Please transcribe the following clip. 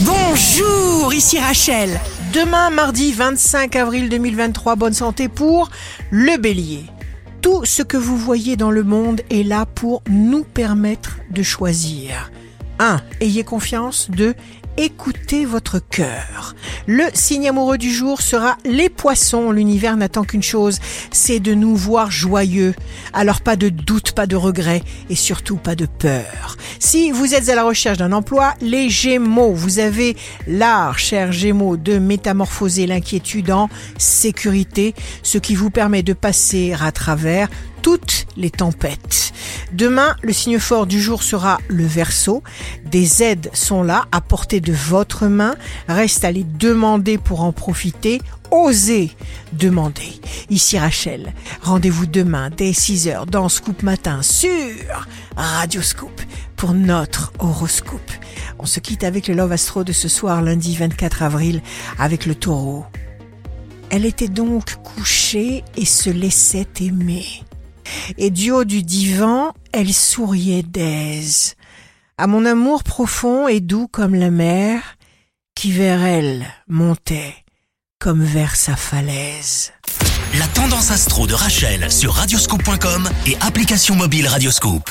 Bonjour, ici Rachel. Demain, mardi 25 avril 2023, bonne santé pour le bélier. Tout ce que vous voyez dans le monde est là pour nous permettre de choisir. 1. Ayez confiance. 2. Écoutez votre cœur. Le signe amoureux du jour sera les poissons. L'univers n'attend qu'une chose, c'est de nous voir joyeux. Alors pas de doute, pas de regret et surtout pas de peur. Si vous êtes à la recherche d'un emploi, les Gémeaux, vous avez l'art, cher Gémeaux, de métamorphoser l'inquiétude en sécurité, ce qui vous permet de passer à travers toutes les tempêtes. Demain, le signe fort du jour sera le verso. Des aides sont là à portée de votre main. Reste à les demander pour en profiter. Osez demander. Ici Rachel. Rendez-vous demain dès 6h dans Scoop Matin sur Radio Scoop pour notre horoscope. On se quitte avec le Love Astro de ce soir lundi 24 avril avec le taureau. Elle était donc couchée et se laissait aimer et du haut du divan, elle souriait d'aise, à mon amour profond et doux comme la mer, qui vers elle montait comme vers sa falaise. La tendance astro de Rachel sur radioscope.com et application mobile Radioscope.